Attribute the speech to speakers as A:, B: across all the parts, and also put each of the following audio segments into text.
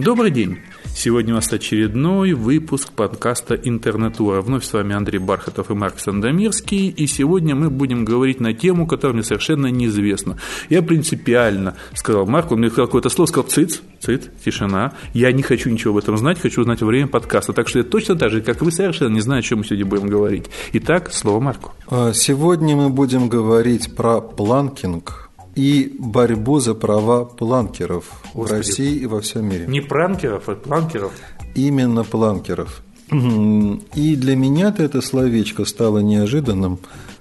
A: Добрый день! Сегодня у нас очередной выпуск подкаста «Интернетура». Вновь с вами Андрей Бархатов и Марк Сандомирский. И сегодня мы будем говорить на тему, которая мне совершенно неизвестна. Я принципиально сказал Марку, он мне сказал какое-то слово, сказал «циц», «циц», «тишина». Я не хочу ничего об этом знать, хочу узнать время подкаста. Так что я точно так же, как вы, совершенно не знаю, о чем мы сегодня будем говорить. Итак, слово Марку.
B: А, сегодня мы будем говорить про планкинг – и борьбу за права планкеров Господи. в России и во всем мире.
A: Не пранкеров, а планкеров?
B: Именно планкеров. И для меня это словечко стало неожиданным.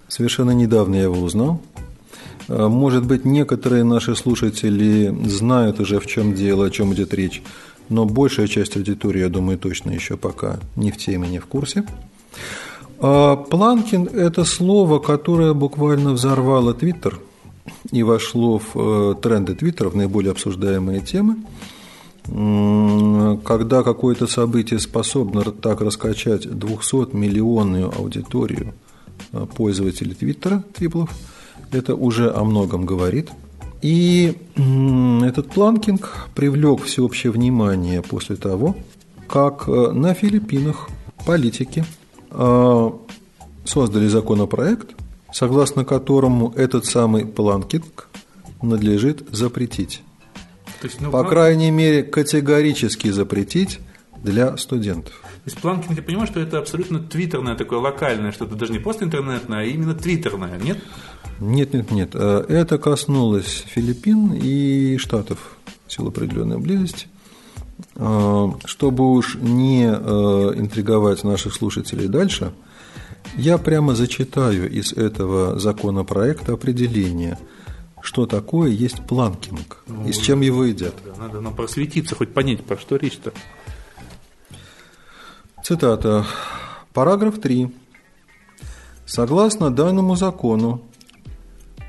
B: Совершенно недавно я его узнал. А, может быть, некоторые наши слушатели знают уже, в чем дело, о чем идет речь, но большая часть аудитории, я думаю, точно еще пока не в теме, не в курсе. А Планкин – это слово, которое буквально взорвало Твиттер – и вошло в э, тренды Твиттера, в наиболее обсуждаемые темы. Когда какое-то событие способно так раскачать 200-миллионную аудиторию э, пользователей Твиттера, твиплов, это уже о многом говорит. И этот планкинг привлек всеобщее внимание после того, как э, на Филиппинах политики создали законопроект, согласно которому этот самый планкинг надлежит запретить. есть, ну, По план... крайней мере, категорически запретить для студентов.
A: То есть планкинг, я понимаю, что это абсолютно твиттерное такое локальное, что это даже не просто интернетное, а именно твиттерное, нет?
B: Нет, нет, нет. Э, это коснулось Филиппин и Штатов в силу определенной близости. Э, чтобы уж не э, интриговать наших слушателей дальше – я прямо зачитаю из этого законопроекта определение, что такое есть планкинг ну, и с чем его едят.
A: Надо нам просветиться, хоть понять, про что речь-то.
B: Цитата. Параграф 3. Согласно данному закону,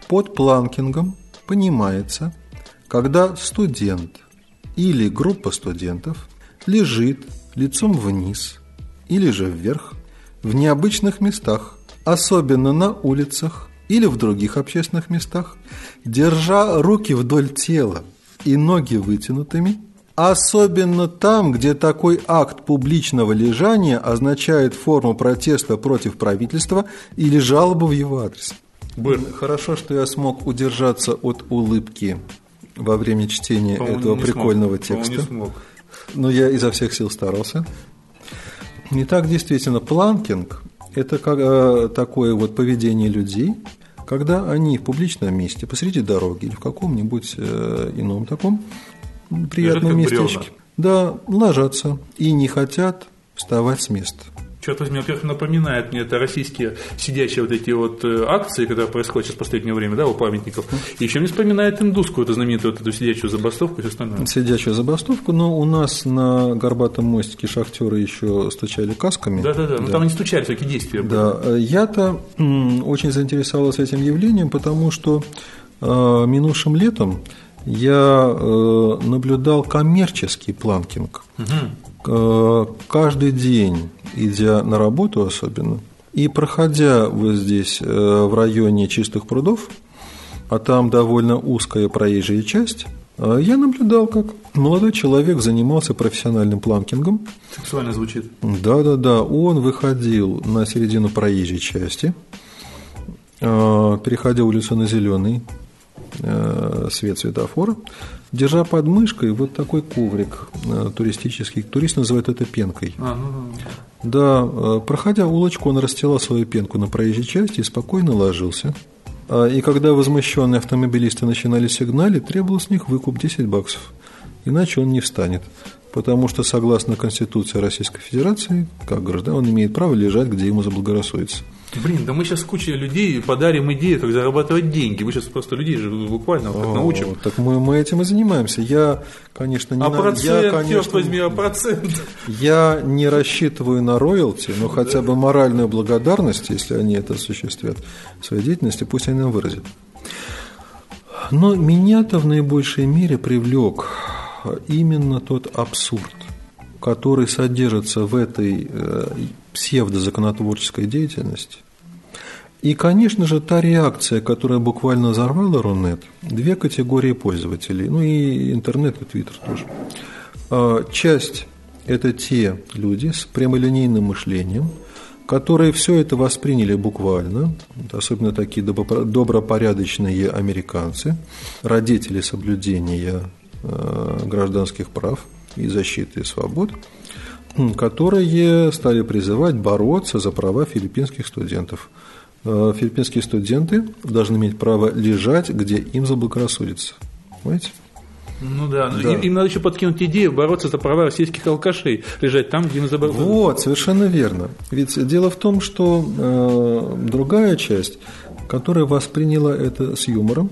B: под планкингом понимается, когда студент или группа студентов лежит лицом вниз или же вверх в необычных местах, особенно на улицах или в других общественных местах, держа руки вдоль тела и ноги вытянутыми, особенно там, где такой акт публичного лежания означает форму протеста против правительства или жалобу в его адрес. Было. Хорошо, что я смог удержаться от улыбки во время чтения этого прикольного смог. текста. Не смог. Но я изо всех сил старался. Итак, действительно, планкинг – это как, э, такое вот поведение людей, когда они в публичном месте, посреди дороги или в каком-нибудь э, ином таком приятном местечке, да, ложатся и не хотят вставать с места.
A: Черт возьми, во-первых, напоминает мне это российские сидящие вот эти вот э, акции, которые происходят сейчас в последнее время, да, у памятников. И еще мне вспоминает индусскую, эту знаменитую вот эту сидячую забастовку и все остальное.
B: Сидячую забастовку, но у нас на Горбатом мостике шахтеры еще стучали касками.
A: Да-да-да, но там они стучали, всякие действия были.
B: Да, я-то очень заинтересовался этим явлением, потому что э, минувшим летом я э, наблюдал коммерческий планкинг. Угу. Каждый день, идя на работу особенно, и проходя вот здесь, э, в районе чистых прудов, а там довольно узкая проезжая часть, я наблюдал, как молодой человек занимался профессиональным планкингом.
A: Сексуально звучит.
B: Да-да-да, он выходил на середину проезжей части, переходя улицу на зеленый, Э, свет светофора, держа под мышкой вот такой коврик э, туристический. Турист называет это пенкой. А, ну, ну. Да, э, проходя улочку, он расстилал свою пенку на проезжей части и спокойно ложился. А, и когда возмущенные автомобилисты начинали сигналить, требовал с них выкуп 10 баксов. Иначе он не встанет. Потому что, согласно Конституции Российской Федерации, как граждан, он имеет право лежать, где ему заблагорассудится.
A: Блин, да мы сейчас куче людей подарим идею, как зарабатывать деньги. Мы сейчас просто людей же буквально вот, научим.
B: Так мы, мы этим и занимаемся. Я, конечно, не
A: а на... процент, я, конечно, возьми, а процент?
B: Я не рассчитываю на роялти, но хотя бы моральную благодарность, если они это осуществят в своей деятельности, пусть они нам выразят. Но меня-то в наибольшей мере привлек именно тот абсурд, который содержится в этой э, псевдозаконотворческой деятельности. И, конечно же, та реакция, которая буквально взорвала Рунет, две категории пользователей, ну и интернет, и Твиттер тоже. А, часть – это те люди с прямолинейным мышлением, которые все это восприняли буквально, особенно такие добропорядочные американцы, родители соблюдения а, гражданских прав и защиты свобод, которые стали призывать бороться за права филиппинских студентов. А, филиппинские студенты должны иметь право лежать, где им заблагорассудится. Понимаете?
A: Ну да, да. Им, им надо еще подкинуть идею бороться за права российских алкашей, лежать там, где им заблагорассудится.
B: Вот, совершенно верно. Ведь дело в том, что э, другая часть, которая восприняла это с юмором,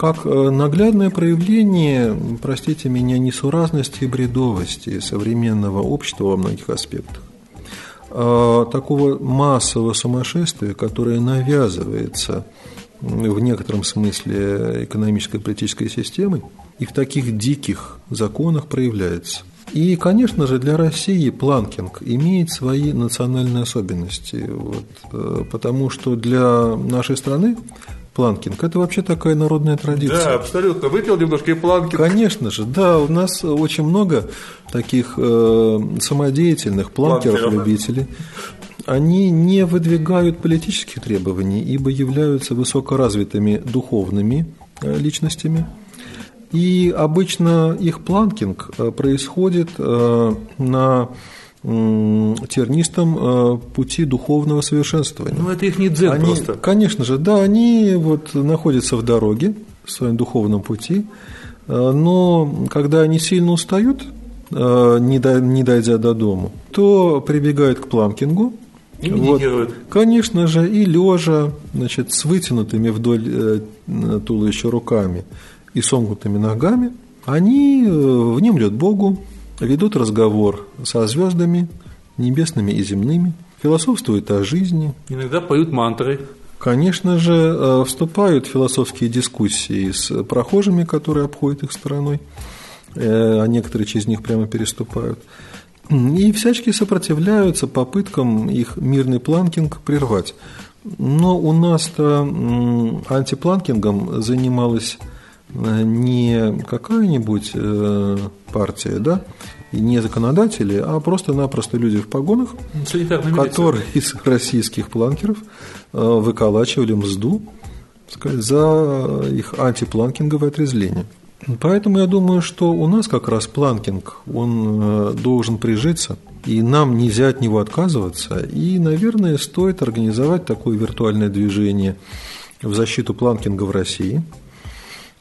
B: как э, наглядное проявление, простите меня, несуразности и бредовости современного общества во многих аспектах. А такого массового сумасшествия, которое навязывается в некотором смысле экономической и политической системой и в таких диких законах проявляется. И, конечно же, для России планкинг имеет свои национальные особенности, вот, э, потому что для нашей страны планкинг – это вообще такая народная традиция.
A: Да, абсолютно. Выпил немножко и планкинг.
B: Конечно же, да, у нас очень много таких э, самодеятельных планкеров-любителей они не выдвигают политических требований, ибо являются высокоразвитыми духовными э, личностями. И обычно их планкинг э, происходит э, на тернистом пути духовного совершенствования.
A: Ну, это их не дзен
B: они,
A: просто.
B: Конечно же, да, они вот находятся в дороге, в своем духовном пути, но когда они сильно устают, не дойдя до дома, то прибегают к планкингу,
A: и.
B: Вот, конечно же, и лежа, значит, с вытянутыми вдоль э, туловища руками и сомкнутыми ногами, они э, внемлют Богу, ведут разговор со звездами, небесными и земными, философствуют о жизни.
A: Иногда поют мантры.
B: Конечно же, э, вступают в философские дискуссии с прохожими, которые обходят их стороной, а некоторые через них прямо переступают и всячески сопротивляются попыткам их мирный планкинг прервать. Но у нас-то антипланкингом занималась э, не какая-нибудь э, партия, да, и не законодатели, а просто-напросто люди в погонах, которые из российских планкеров э, выколачивали мзду сказать, за их антипланкинговое отрезление. Поэтому я думаю, что у нас как раз планкинг, он э, должен прижиться, и нам нельзя от него отказываться. И, наверное, стоит организовать такое виртуальное движение в защиту планкинга в России.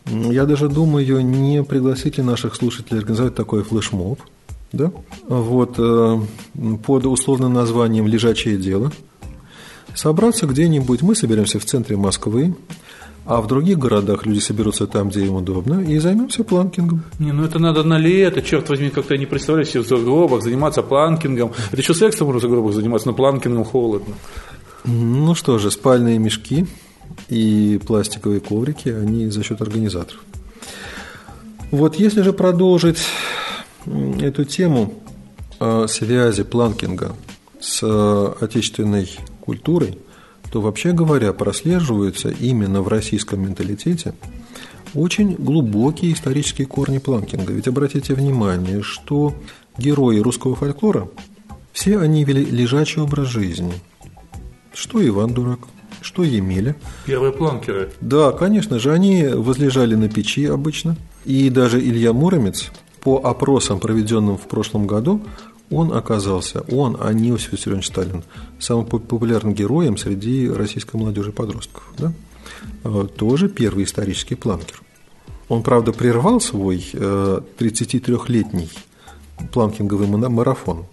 B: Я даже думаю, не пригласить ли наших слушателей организовать такой флешмоб, да? вот, э, под условным названием «Лежачее дело», собраться где-нибудь, мы соберемся в центре Москвы, а в других городах люди соберутся там, где им удобно, и займемся планкингом.
A: Не, ну это надо на лето, черт возьми, как-то я не представляю себе в загробах заниматься планкингом. Это еще сексом можно в загробах заниматься, но планкингом холодно.
B: Ну что же, спальные мешки и пластиковые коврики, они за счет организаторов. Вот если же продолжить эту тему связи планкинга с отечественной культурой – то вообще говоря прослеживаются именно в российском менталитете очень глубокие исторические корни планкинга. Ведь обратите внимание, что герои русского фольклора, все они вели лежачий образ жизни. Что Иван Дурак, что Емеля.
A: Первые планкеры.
B: Да, конечно же, они возлежали на печи обычно. И даже Илья Муромец, по опросам, проведенным в прошлом году, он оказался, он, а не Иосиф Виссарионович Сталин, самым популярным героем среди российской молодежи и подростков. Да? Э, тоже первый исторический планкер. Он, правда, прервал свой 33-летний э, планкинговый марафон,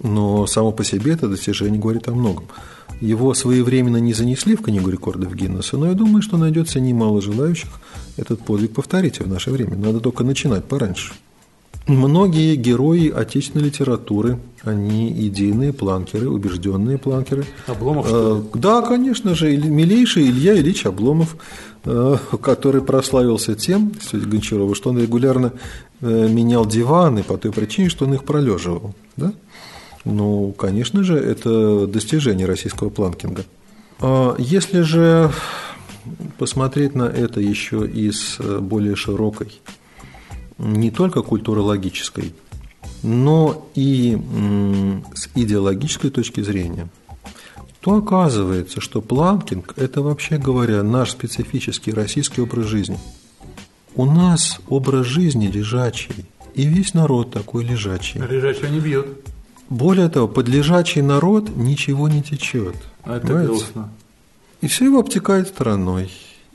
B: но само по себе это достижение говорит о многом. Его своевременно не занесли в книгу рекордов Гиннесса, но я думаю, что найдется немало желающих этот подвиг повторить в наше время. Надо только начинать пораньше. Многие герои отечественной литературы, они идейные планкеры, убежденные планкеры.
A: Обломов, что ли?
B: Э, да, конечно же, милейший Илья Ильич Обломов, э, который прославился тем, кстати, Гончарова, что он регулярно э, менял диваны по той причине, что он их пролеживал. Да? Ну, конечно же, это достижение российского планкинга. А если же посмотреть на это еще из более широкой не только культурологической, но и с идеологической точки зрения, то оказывается, что планкинг – это, вообще говоря, наш специфический российский образ жизни. У нас образ жизни лежачий, и весь народ такой лежачий.
A: Лежачий не бьет.
B: Более того, под лежачий народ ничего не течет.
A: А это понимаете? грустно.
B: И все его обтекает стороной.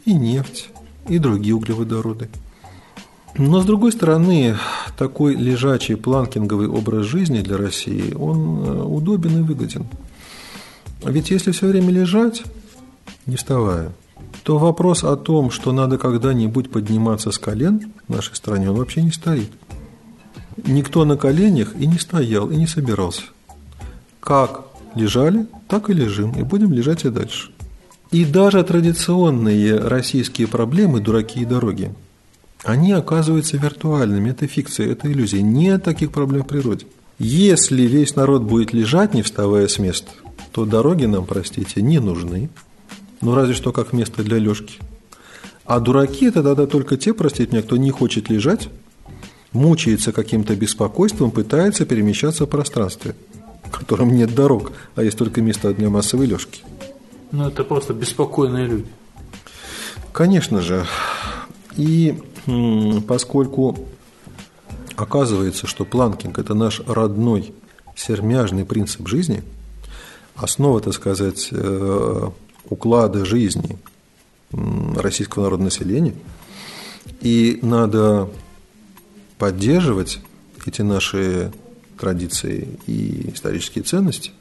B: И нефть, и другие углеводороды. Но, с другой стороны, такой лежачий планкинговый образ жизни для России, он э, удобен и выгоден. Ведь если все время лежать, не вставая, то вопрос о том, что надо когда-нибудь подниматься с колен в нашей стране, он вообще не стоит. Никто на коленях и не стоял, и не собирался. Как лежали, так и лежим, и будем лежать и дальше. И даже традиционные российские проблемы «дураки и дороги», они оказываются виртуальными, это фикция, это иллюзия. Нет таких проблем в природе. Если весь народ будет лежать, не вставая с места, то дороги нам, простите, не нужны. Ну, разве что как место для лёжки. А дураки – это тогда только те, простите меня, кто не хочет лежать, мучается каким-то беспокойством, пытается перемещаться в пространстве, в котором нет дорог, а есть только место для массовой лёжки.
A: Ну, это просто беспокойные люди.
B: Конечно же. И поскольку оказывается, что планкинг – это наш родной сермяжный принцип жизни, основа, так сказать, э, уклада жизни российского народного населения, и надо поддерживать эти наши традиции и исторические ценности,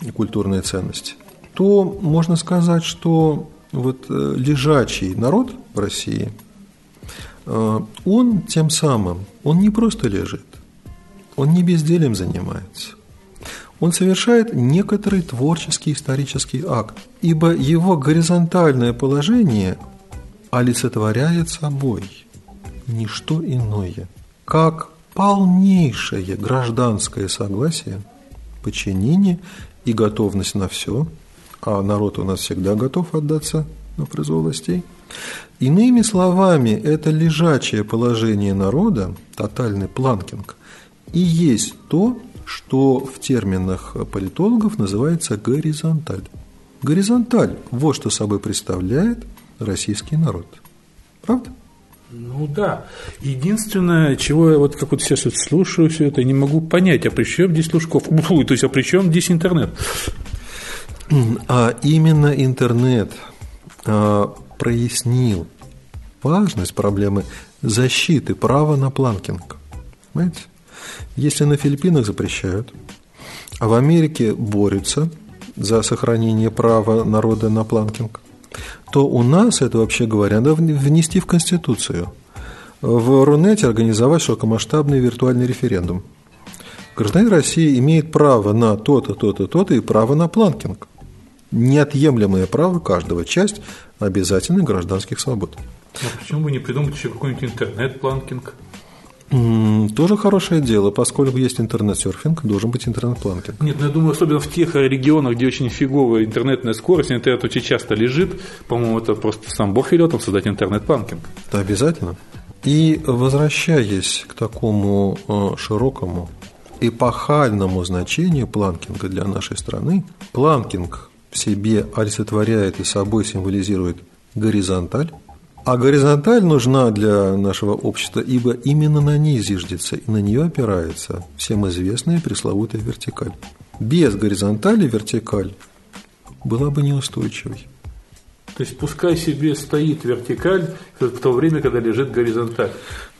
B: и культурные ценности, то можно сказать, что вот э, лежачий народ в России, э, он тем самым, он не просто лежит, он не безделием занимается, он совершает некоторый творческий исторический акт, ибо его горизонтальное положение олицетворяет собой не что иное, как полнейшее гражданское согласие, подчинение и готовность на все – а народ у нас всегда готов отдаться на произвол властей. Иными словами, это лежачее положение народа, тотальный планкинг, и есть то, что в терминах политологов называется горизонталь. Горизонталь – вот что собой представляет российский народ. Правда?
A: Ну да. Единственное, чего я вот как вот сейчас вот слушаю все это, не могу понять, а при чем здесь Лужков? то есть, а при чем здесь интернет?
B: А именно интернет а, прояснил важность проблемы защиты права на планкинг. Понимаете? Если на Филиппинах запрещают, а в Америке борются за сохранение права народа на планкинг, то у нас это, вообще говоря, надо внести в Конституцию. В Рунете организовать широкомасштабный виртуальный референдум. Гражданин России имеет право на то-то, то-то, то-то и право на планкинг неотъемлемое право каждого, часть обязательных гражданских свобод.
A: А почему бы не придумать еще какой-нибудь интернет-планкинг?
B: Тоже хорошее дело, поскольку есть интернет-серфинг, должен быть интернет-планкинг.
A: Нет, ну я думаю, особенно в тех регионах, где очень фиговая интернетная скорость, интернет очень часто лежит, по-моему, это просто сам Бог велел там создать интернет-планкинг.
B: Да, обязательно. И возвращаясь к такому э, широкому эпохальному значению планкинга для нашей страны, планкинг в себе олицетворяет и собой символизирует горизонталь, а горизонталь нужна для нашего общества, ибо именно на ней зиждется и на нее опирается всем известная пресловутая вертикаль. Без горизонтали вертикаль была бы неустойчивой.
A: То есть пускай себе стоит вертикаль в то время, когда лежит горизонталь.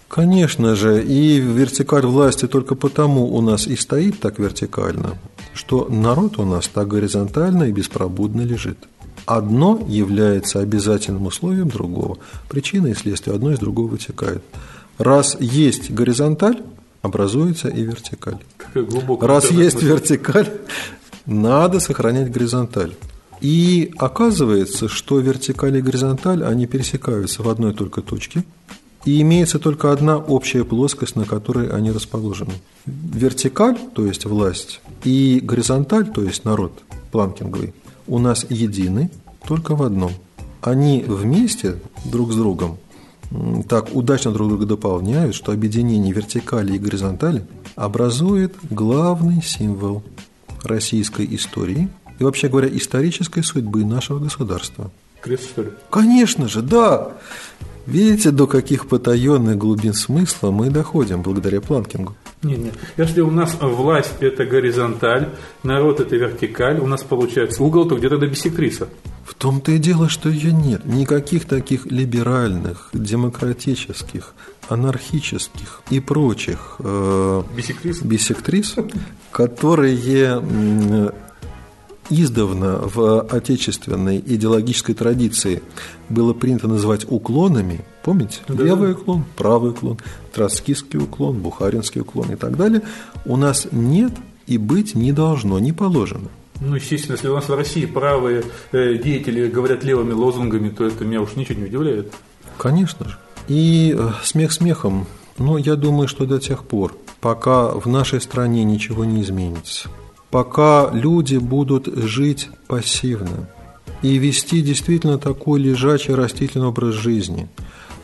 B: Конечно же, и вертикаль власти только потому у нас и стоит так вертикально, что народ у нас так горизонтально и беспробудно лежит. Одно является обязательным условием другого. Причина и следствие одно из другого вытекает. Раз есть горизонталь, образуется и вертикаль. Раз есть вертикаль, надо сохранять горизонталь. И оказывается, что вертикаль и горизонталь, они пересекаются в одной только точке – и имеется только одна общая плоскость, на которой они расположены. Вертикаль, то есть власть, и горизонталь, то есть народ планкинговый, у нас едины только в одном. Они вместе друг с другом так удачно друг друга дополняют, что объединение вертикали и горизонтали образует главный символ российской истории и, вообще говоря, исторической судьбы нашего государства.
A: Крест, что ли?
B: Конечно же, да. Видите, до каких потаенных глубин смысла мы доходим благодаря планкингу?
A: Не, не. Если у нас власть это горизонталь, народ это вертикаль, у нас получается угол, то где-то до бисектриса.
B: В том-то и дело, что ее нет. Никаких таких либеральных, демократических, анархических и прочих
A: э, бисектрис?
B: бисектрис, которые издавна в отечественной идеологической традиции было принято называть уклонами, помните? Да. Левый уклон, правый уклон, троцкистский уклон, бухаринский уклон и так далее, у нас нет и быть не должно, не положено.
A: Ну, естественно, если у нас в России правые э, деятели говорят левыми лозунгами, то это меня уж ничего не удивляет.
B: Конечно же. И э, смех смехом, но я думаю, что до тех пор, пока в нашей стране ничего не изменится – пока люди будут жить пассивно и вести действительно такой лежачий растительный образ жизни.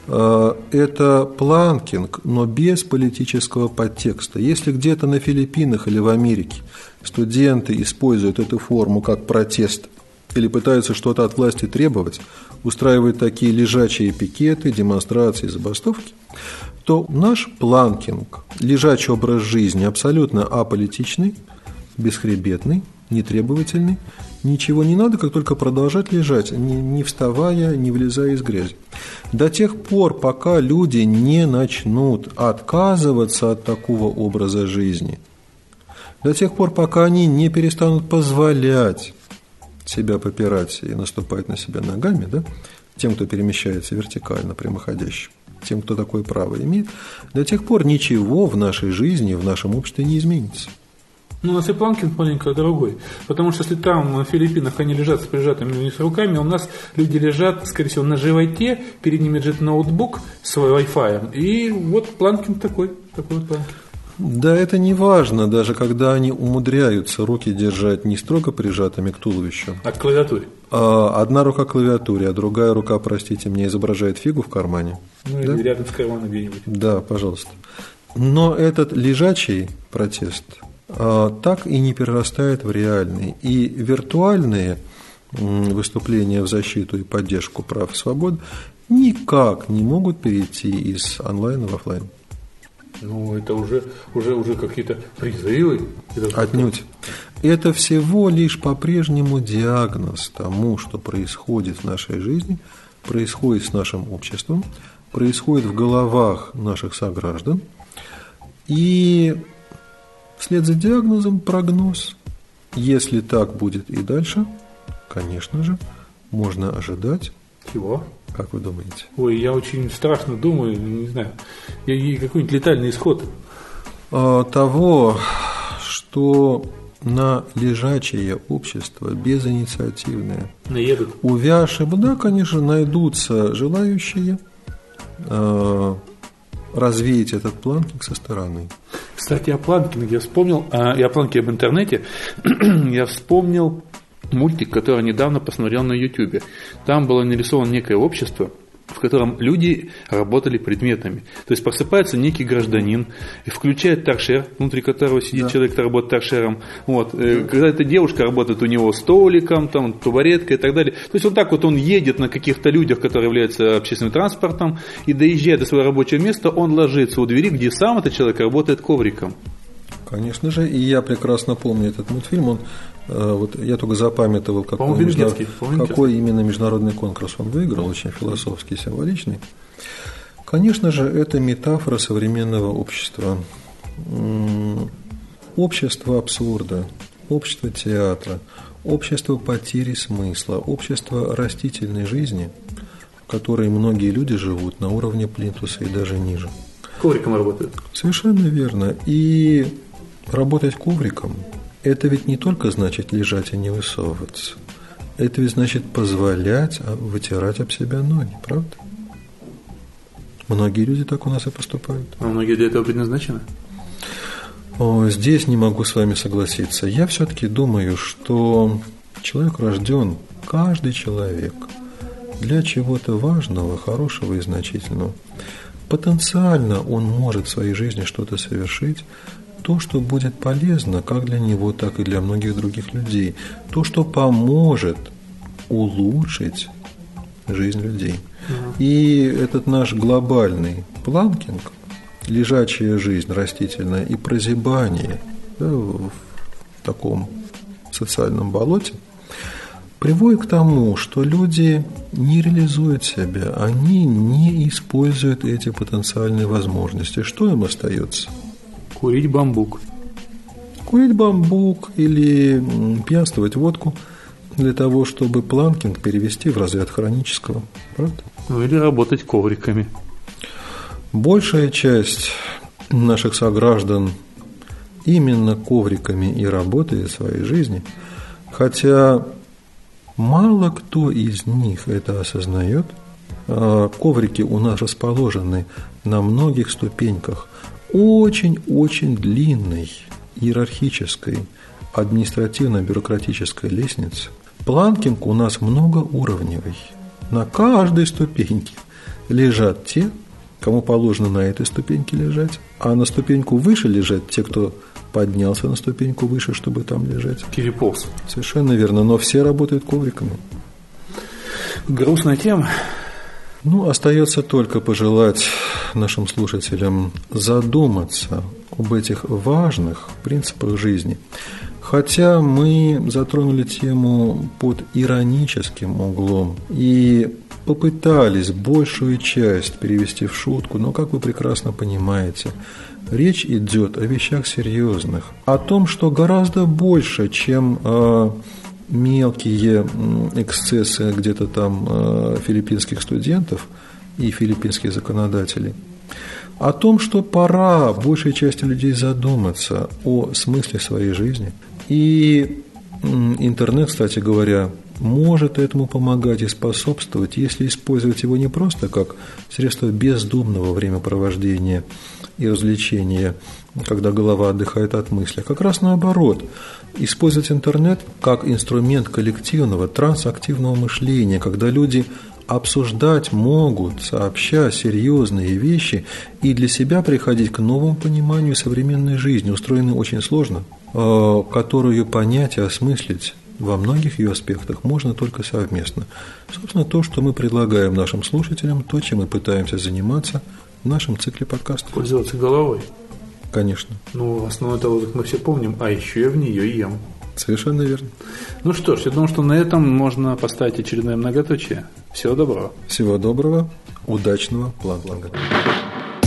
B: Э, это планкинг, но без политического подтекста. Если где-то на Филиппинах или в Америке студенты используют эту форму как протест или пытаются что-то от власти требовать, устраивают такие лежачие пикеты, демонстрации, забастовки, то наш планкинг, лежачий образ жизни абсолютно аполитичный – бесхребетный, нетребовательный, ничего не надо, как только продолжать лежать, не, не вставая, не вылезая из грязи. До тех пор, пока люди не начнут отказываться от такого образа жизни, до тех пор, пока они не перестанут позволять себя попирать и наступать на себя ногами, да, тем, кто перемещается вертикально, прямоходящим, тем, кто такое право имеет, до тех пор ничего в нашей жизни, в нашем обществе не изменится.
A: Ну, у нас и планкинг маленько другой. Потому что если там на Филиппинах они лежат с прижатыми вниз руками, у нас люди лежат, скорее всего, на животе, перед ними лежит ноутбук с Wi-Fi. И вот планкинг такой, такой вот планкинг.
B: Да, это не важно, даже когда они умудряются руки держать не строго прижатыми к туловищу.
A: А к клавиатуре?
B: А, одна рука к клавиатуре, а другая рука, простите меня, изображает фигу в кармане.
A: Ну, да? или рядом с карманом где-нибудь.
B: Да, пожалуйста. Но этот лежачий протест – так и не перерастает в реальные. И виртуальные выступления в защиту и поддержку прав и свобод никак не могут перейти из онлайна в офлайн.
A: Ну, это уже, уже, уже какие-то призывы.
B: Отнюдь. Это всего лишь по-прежнему диагноз тому, что происходит в нашей жизни, происходит с нашим обществом, происходит в головах наших сограждан. И Вслед за диагнозом прогноз. Если так будет и дальше, конечно же, можно ожидать.
A: Чего?
B: Как вы думаете?
A: Ой, я очень страшно думаю, не знаю, и какой-нибудь летальный исход.
B: А, того, что на лежачее общество, безинициативное.
A: Наедут?
B: Увязшие, да, конечно, найдутся желающие а, развеять этот планкинг со стороны.
A: Кстати, о планкинге я вспомнил, а, и о планке об интернете, я вспомнил мультик, который недавно посмотрел на YouTube. Там было нарисовано некое общество, в котором люди работали предметами. То есть просыпается некий гражданин, включает торшер, внутри которого сидит да. человек, который работает торшером. Вот. Э, да. Когда эта девушка работает у него столиком, там, табуреткой и так далее. То есть вот так вот он едет на каких-то людях, которые являются общественным транспортом, и доезжая до своего рабочего места, он ложится у двери, где сам этот человек работает ковриком.
B: Конечно же, и я прекрасно помню этот мультфильм. Он, э, вот я только запамятовал, какой, международ... какой именно международный конкурс он выиграл, очень философский, символичный. Конечно же, это метафора современного общества. Общество абсурда, общество театра, общество потери смысла, общество растительной жизни, в которой многие люди живут на уровне плинтуса и даже ниже.
A: Ковриком работают.
B: Совершенно верно. И Работать ковриком – это ведь не только значит лежать и не высовываться. Это ведь значит позволять а, вытирать об себя ноги, правда? Многие люди так у нас и поступают.
A: А многие для этого предназначены?
B: Здесь не могу с вами согласиться. Я все-таки думаю, что человек рожден, каждый человек для чего-то важного, хорошего и значительного. Потенциально он может в своей жизни что-то совершить, то, что будет полезно как для него, так и для многих других людей, то, что поможет улучшить жизнь людей. И этот наш глобальный планкинг, лежачая жизнь растительная и прозябание да, в таком социальном болоте, приводит к тому, что люди не реализуют себя, они не используют эти потенциальные возможности. Что им остается?
A: Курить бамбук.
B: Курить бамбук или пьянствовать водку для того, чтобы планкинг перевести в разряд хронического. Правда?
A: Ну или работать ковриками.
B: Большая часть наших сограждан именно ковриками и работает в своей жизни, хотя мало кто из них это осознает. А, коврики у нас расположены на многих ступеньках очень-очень длинной иерархической административно-бюрократической лестницы. Планкинг у нас многоуровневый. На каждой ступеньке лежат те, кому положено на этой ступеньке лежать, а на ступеньку выше лежат те, кто поднялся на ступеньку выше, чтобы там лежать.
A: Переполз.
B: Совершенно верно, но все работают ковриками.
A: Грустная тема.
B: Ну, остается только пожелать нашим слушателям задуматься об этих важных принципах жизни. Хотя мы затронули тему под ироническим углом и попытались большую часть перевести в шутку, но, как вы прекрасно понимаете, речь идет о вещах серьезных, о том, что гораздо больше, чем э, мелкие эксцессы где-то там э, филиппинских студентов и филиппинских законодателей, о том, что пора большей части людей задуматься о смысле своей жизни. И интернет, кстати говоря, может этому помогать и способствовать, если использовать его не просто как средство бездумного времяпровождения и развлечения, когда голова отдыхает от мысли, как раз наоборот, использовать интернет как инструмент коллективного трансактивного мышления, когда люди обсуждать могут, сообща серьезные вещи, и для себя приходить к новому пониманию современной жизни, устроенной очень сложно, э, которую понять и осмыслить. Во многих ее аспектах можно только совместно. Собственно, то, что мы предлагаем нашим слушателям, то, чем мы пытаемся заниматься в нашем цикле подкастов.
A: Пользоваться головой.
B: Конечно.
A: Ну, основной лозунг мы все помним, а еще я в нее ем.
B: Совершенно верно.
A: Ну что ж, я думаю, что на этом можно поставить очередное многоточие. Всего доброго.
B: Всего доброго. Удачного план-планга.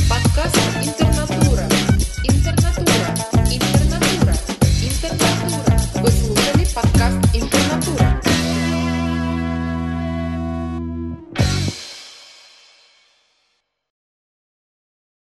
C: Подкаст.